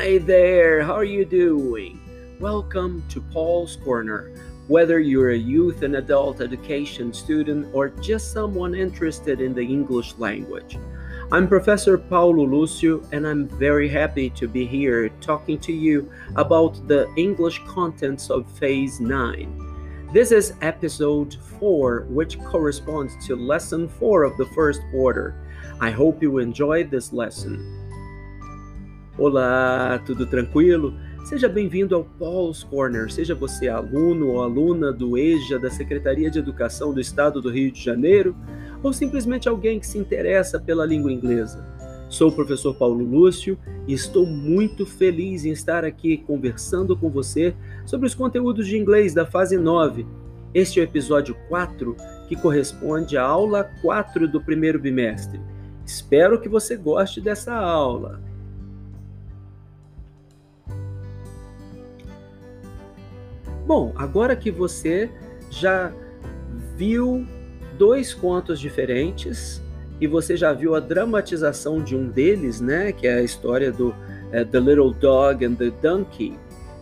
Hi there, how are you doing? Welcome to Paul's Corner. Whether you're a youth and adult education student or just someone interested in the English language, I'm Professor Paulo Lucio, and I'm very happy to be here talking to you about the English contents of Phase 9. This is episode 4, which corresponds to lesson 4 of the first quarter. I hope you enjoyed this lesson. Olá, tudo tranquilo? Seja bem-vindo ao Paul's Corner. Seja você aluno ou aluna do EJA da Secretaria de Educação do Estado do Rio de Janeiro ou simplesmente alguém que se interessa pela língua inglesa. Sou o professor Paulo Lúcio e estou muito feliz em estar aqui conversando com você sobre os conteúdos de inglês da fase 9. Este é o episódio 4, que corresponde à aula 4 do primeiro bimestre. Espero que você goste dessa aula. Bom, agora que você já viu dois contos diferentes e você já viu a dramatização de um deles, né, que é a história do é, The Little Dog and the Donkey,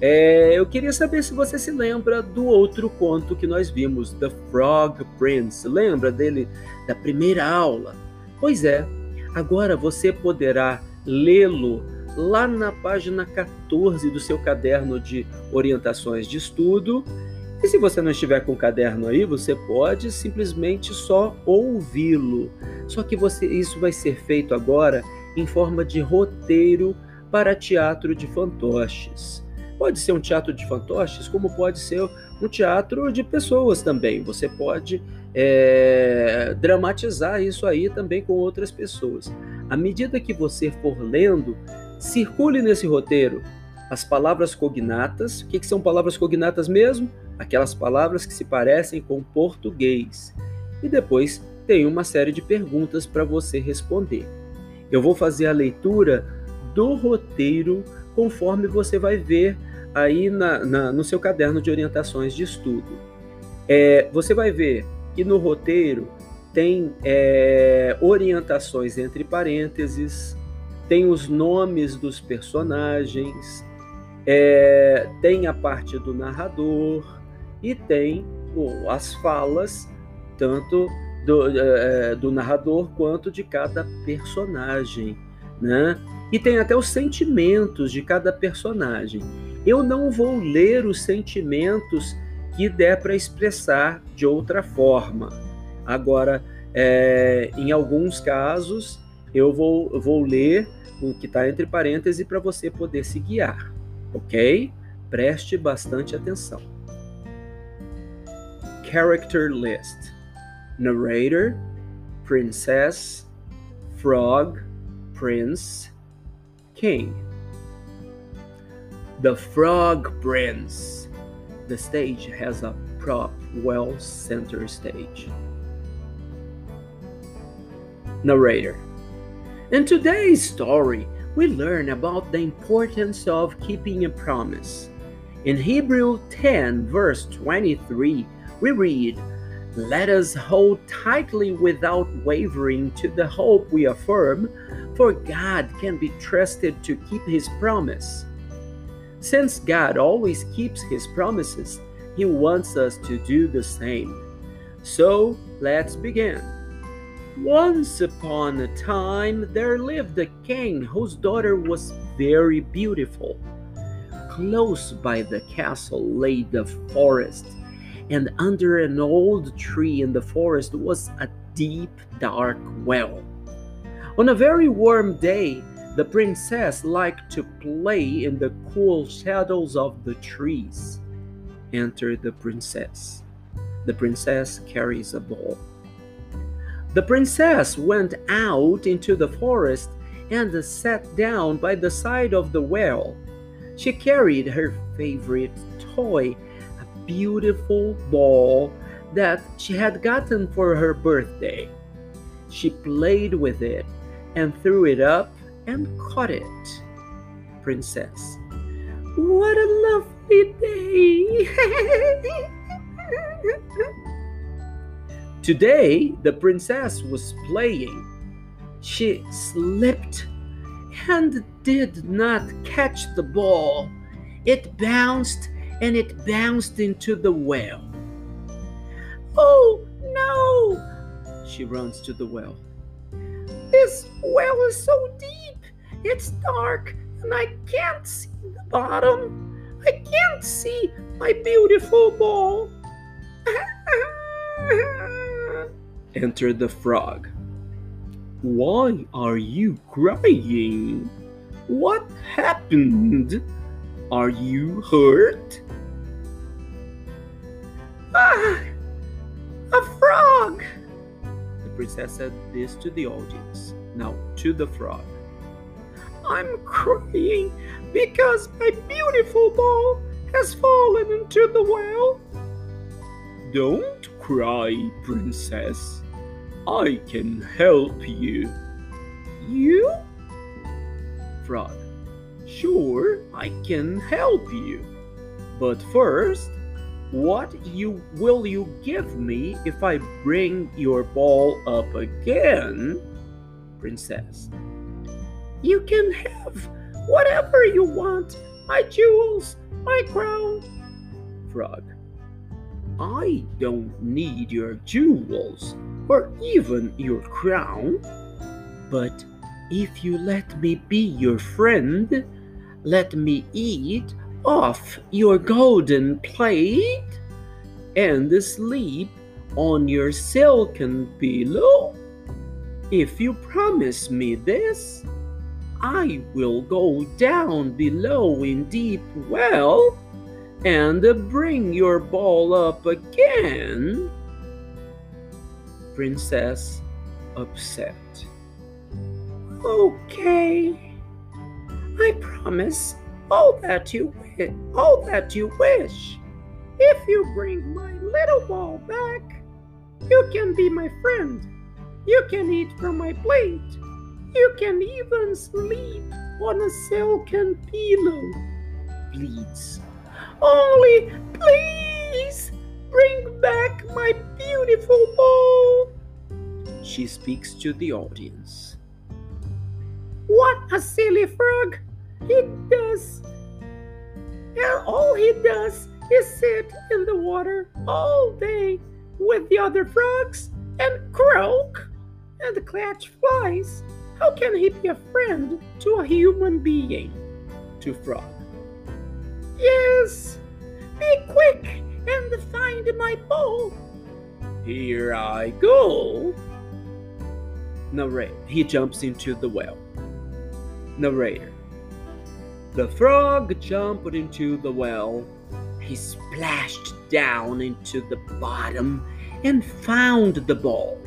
é, eu queria saber se você se lembra do outro conto que nós vimos, The Frog Prince. Lembra dele da primeira aula? Pois é, agora você poderá lê-lo lá na página 14 do seu caderno de orientações de estudo. E se você não estiver com o caderno aí, você pode simplesmente só ouvi-lo. Só que você, isso vai ser feito agora em forma de roteiro para teatro de fantoches. Pode ser um teatro de fantoches, como pode ser um teatro de pessoas também. Você pode é, dramatizar isso aí também com outras pessoas. À medida que você for lendo, Circule nesse roteiro as palavras cognatas. O que, que são palavras cognatas mesmo? Aquelas palavras que se parecem com português. E depois tem uma série de perguntas para você responder. Eu vou fazer a leitura do roteiro conforme você vai ver aí na, na, no seu caderno de orientações de estudo. É, você vai ver que no roteiro tem é, orientações entre parênteses, tem os nomes dos personagens, é, tem a parte do narrador e tem as falas, tanto do, é, do, narrador quanto de cada personagem, né? E tem até os sentimentos de cada personagem. Eu não vou ler os sentimentos que der para expressar de outra forma. Agora, é, em alguns casos, eu vou, vou ler o que está entre parênteses para você poder se guiar, ok? Preste bastante atenção. Character list: Narrator, Princess, Frog, Prince, King. The Frog Prince. The stage has a prop well center stage. Narrator in today's story, we learn about the importance of keeping a promise. In Hebrew 10, verse 23, we read, Let us hold tightly without wavering to the hope we affirm, for God can be trusted to keep his promise. Since God always keeps his promises, he wants us to do the same. So let's begin. Once upon a time, there lived a king whose daughter was very beautiful. Close by the castle lay the forest, and under an old tree in the forest was a deep, dark well. On a very warm day, the princess liked to play in the cool shadows of the trees. Enter the princess. The princess carries a ball. The princess went out into the forest and sat down by the side of the well. She carried her favorite toy, a beautiful ball that she had gotten for her birthday. She played with it and threw it up and caught it. Princess. What a lovely day! Today, the princess was playing. She slipped and did not catch the ball. It bounced and it bounced into the well. Oh no! She runs to the well. This well is so deep. It's dark and I can't see the bottom. I can't see my beautiful ball. Enter the frog. Why are you crying? What happened? Are you hurt? Ah, a frog! The princess said this to the audience. Now to the frog. I'm crying because my beautiful ball has fallen into the well. Don't cry, princess. I can help you. You? Frog. Sure, I can help you. But first, what you will you give me if I bring your ball up again? Princess. You can have whatever you want. My jewels, my crown. Frog. I don't need your jewels or even your crown. But if you let me be your friend, let me eat off your golden plate and sleep on your silken pillow. If you promise me this, I will go down below in deep well and bring your ball up again. Princess upset. Okay, I promise all that you wish, all that you wish. If you bring my little ball back, you can be my friend. You can eat from my plate. You can even sleep on a silken pillow. Please only, please, bring back my beautiful ball. She speaks to the audience. What a silly frog! He does. And all he does is sit in the water all day with the other frogs and croak and the catch flies. How can he be a friend to a human being? To Frog. Yes, be quick and find my bowl. Here I go. Narrator. He jumps into the well. Narrator. The frog jumped into the well. He splashed down into the bottom and found the ball.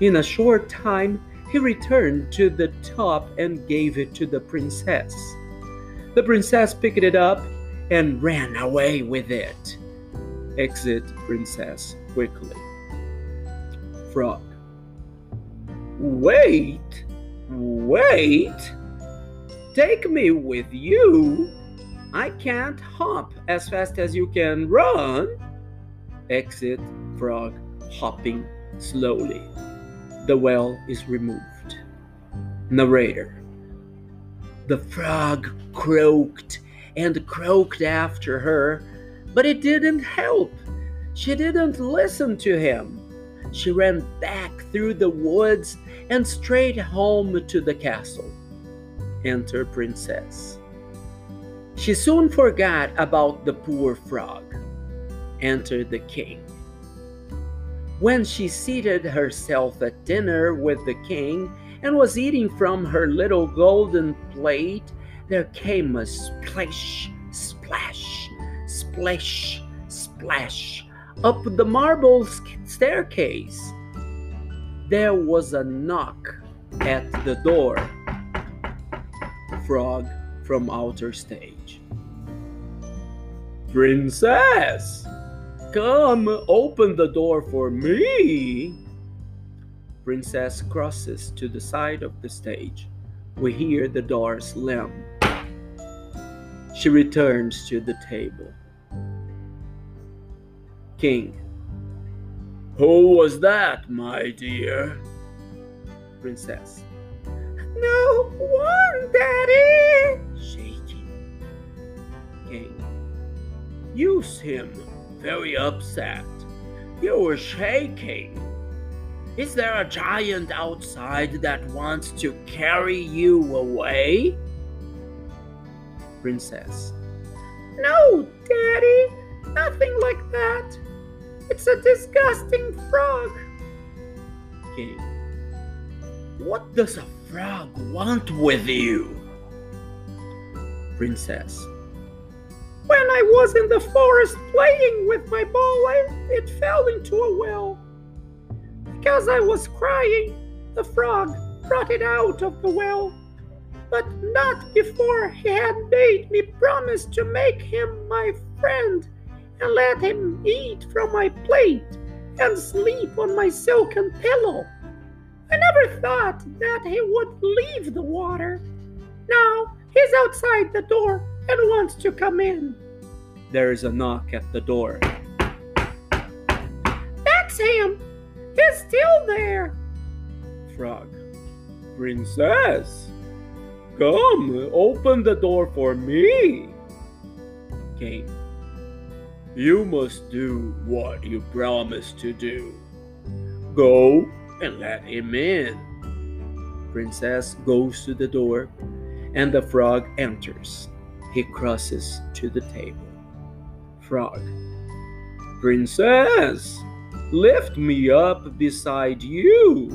In a short time, he returned to the top and gave it to the princess. The princess picked it up and ran away with it. Exit princess quickly. Frog. Wait! Wait! Take me with you! I can't hop as fast as you can run! Exit frog hopping slowly. The well is removed. Narrator the frog croaked and croaked after her, but it didn't help. She didn't listen to him. She ran back through the woods and straight home to the castle. Enter Princess. She soon forgot about the poor frog. Enter the king. When she seated herself at dinner with the king, and was eating from her little golden plate, there came a splash, splash, splash, splash up the marble staircase. There was a knock at the door. Frog from outer stage. Princess, come open the door for me. Princess crosses to the side of the stage. We hear the door slam. She returns to the table. King. Who was that, my dear? Princess. No one, Daddy! Shaking. King. You seem very upset. You were shaking. Is there a giant outside that wants to carry you away? Princess. No, Daddy, nothing like that. It's a disgusting frog. King. What does a frog want with you? Princess. When I was in the forest playing with my ball, it fell into a well. Because I was crying, the frog brought it out of the well, but not before he had made me promise to make him my friend and let him eat from my plate and sleep on my silken pillow. I never thought that he would leave the water. Now he's outside the door and wants to come in. There is a knock at the door. That's him. He's still there. Frog. Princess, come, open the door for me. King. You must do what you promised to do. Go and let him in. Princess goes to the door, and the frog enters. He crosses to the table. Frog. Princess, lift me up beside you.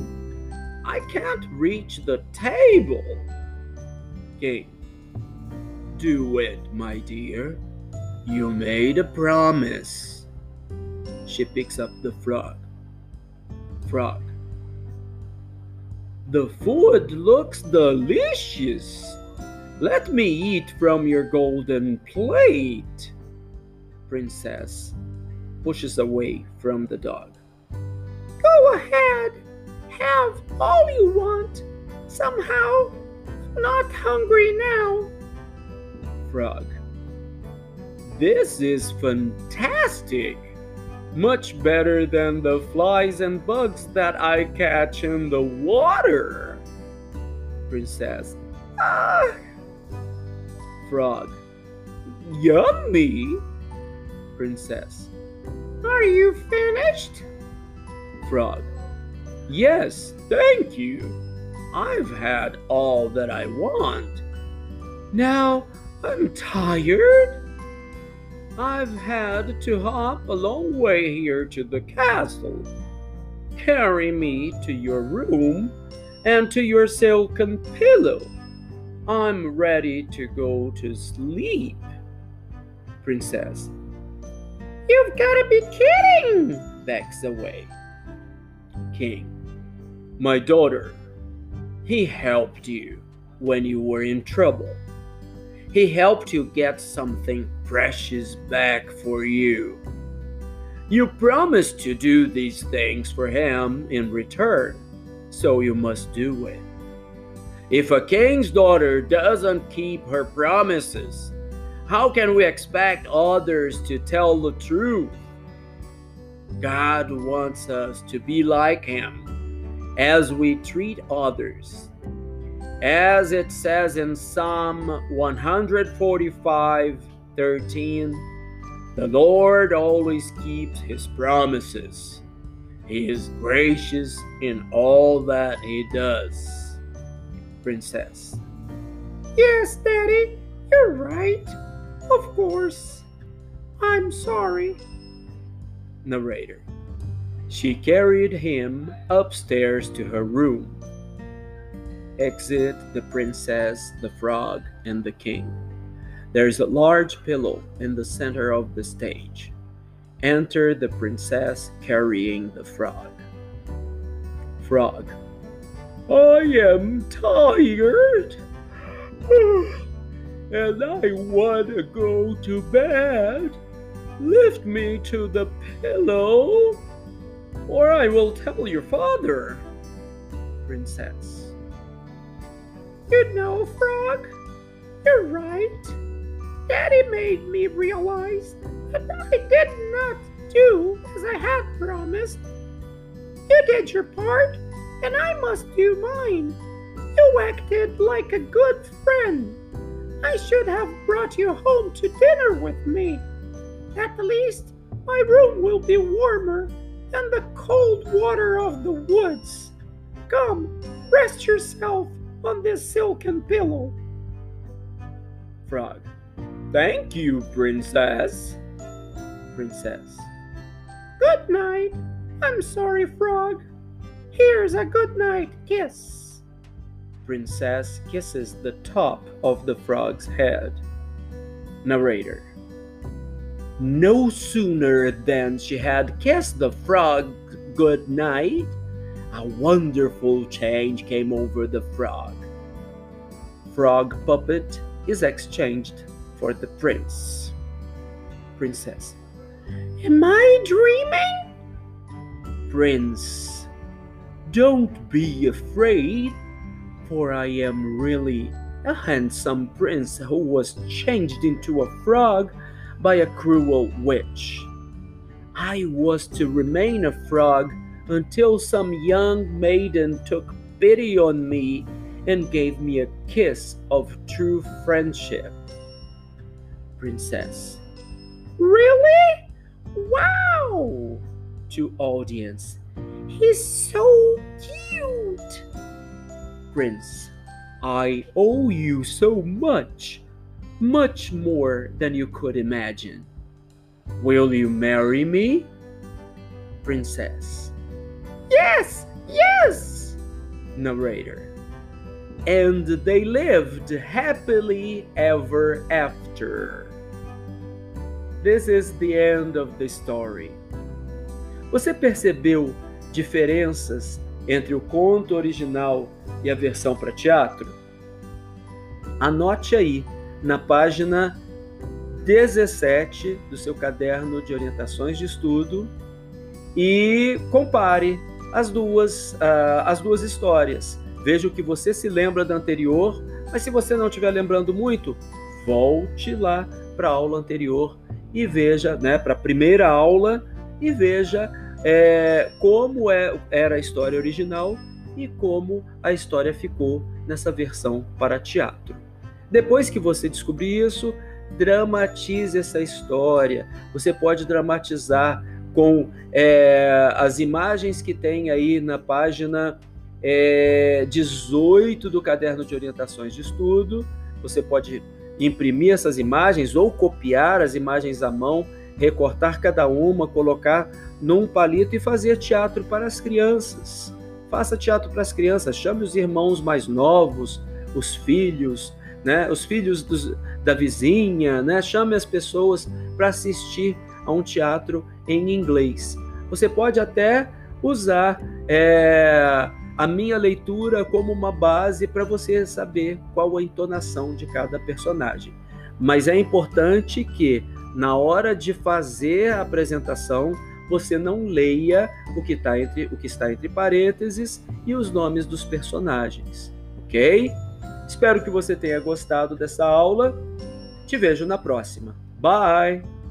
I can't reach the table. King. Do it, my dear. You made a promise. She picks up the frog. Frog. The food looks delicious. Let me eat from your golden plate. Princess pushes away from the dog. Go ahead. Have all you want. Somehow, not hungry now. Frog. This is fantastic! Much better than the flies and bugs that I catch in the water. Princess. Ah, Frog. Yummy! Princess. Are you finished? Frog. Yes, thank you. I've had all that I want. Now I'm tired. I've had to hop a long way here to the castle. Carry me to your room and to your silken pillow. I'm ready to go to sleep. Princess You've got to be kidding! backs away. King, my daughter, he helped you when you were in trouble. He helped you get something precious back for you. You promised to do these things for him in return, so you must do it. If a king's daughter doesn't keep her promises, how can we expect others to tell the truth? God wants us to be like Him as we treat others. As it says in Psalm 145 13, the Lord always keeps His promises. He is gracious in all that He does. Princess. Yes, Daddy, you're right. Of course. I'm sorry. Narrator. She carried him upstairs to her room. Exit the princess, the frog, and the king. There is a large pillow in the center of the stage. Enter the princess carrying the frog. Frog. I am tired. and I want to go to bed. Lift me to the pillow, or I will tell your father. Princess. You know, Frog, you're right. Daddy made me realize that I did not do as I had promised. You did your part, and I must do mine. You acted like a good friend. I should have brought you home to dinner with me. At least my room will be warmer than the cold water of the woods. Come, rest yourself on this silken pillow. Frog. Thank you, Princess. Princess. Good night. I'm sorry, Frog. Here's a good night kiss. Princess kisses the top of the frog's head. Narrator. No sooner than she had kissed the frog good night, a wonderful change came over the frog. Frog puppet is exchanged for the prince. Princess. Am I dreaming? Prince. Don't be afraid, for I am really a handsome prince who was changed into a frog by a cruel witch. I was to remain a frog until some young maiden took pity on me and gave me a kiss of true friendship. Princess. Really? Wow! To audience. He's so cute! Prince. I owe you so much, much more than you could imagine. Will you marry me? Princess. Yes, yes! Narrator. And they lived happily ever after. This is the end of the story. Você percebeu diferenças entre o conto original e a versão para teatro? Anote aí na página 17 do seu caderno de orientações de estudo e compare as duas, uh, as duas histórias. Veja o que você se lembra da anterior, mas se você não estiver lembrando muito, volte lá para a aula anterior e veja, né, para a primeira aula e veja é, como é, era a história original e como a história ficou nessa versão para teatro. Depois que você descobrir isso, dramatize essa história. Você pode dramatizar com é, as imagens que tem aí na página é, 18 do caderno de orientações de estudo. Você pode imprimir essas imagens ou copiar as imagens à mão, recortar cada uma, colocar num palito e fazer teatro para as crianças. Faça teatro para as crianças, chame os irmãos mais novos, os filhos, né, os filhos dos, da vizinha, né, chame as pessoas para assistir a um teatro em inglês. Você pode até usar é, a minha leitura como uma base para você saber qual a entonação de cada personagem. Mas é importante que, na hora de fazer a apresentação, você não leia o que, tá entre, o que está entre parênteses e os nomes dos personagens, ok? Espero que você tenha gostado dessa aula. Te vejo na próxima. Bye!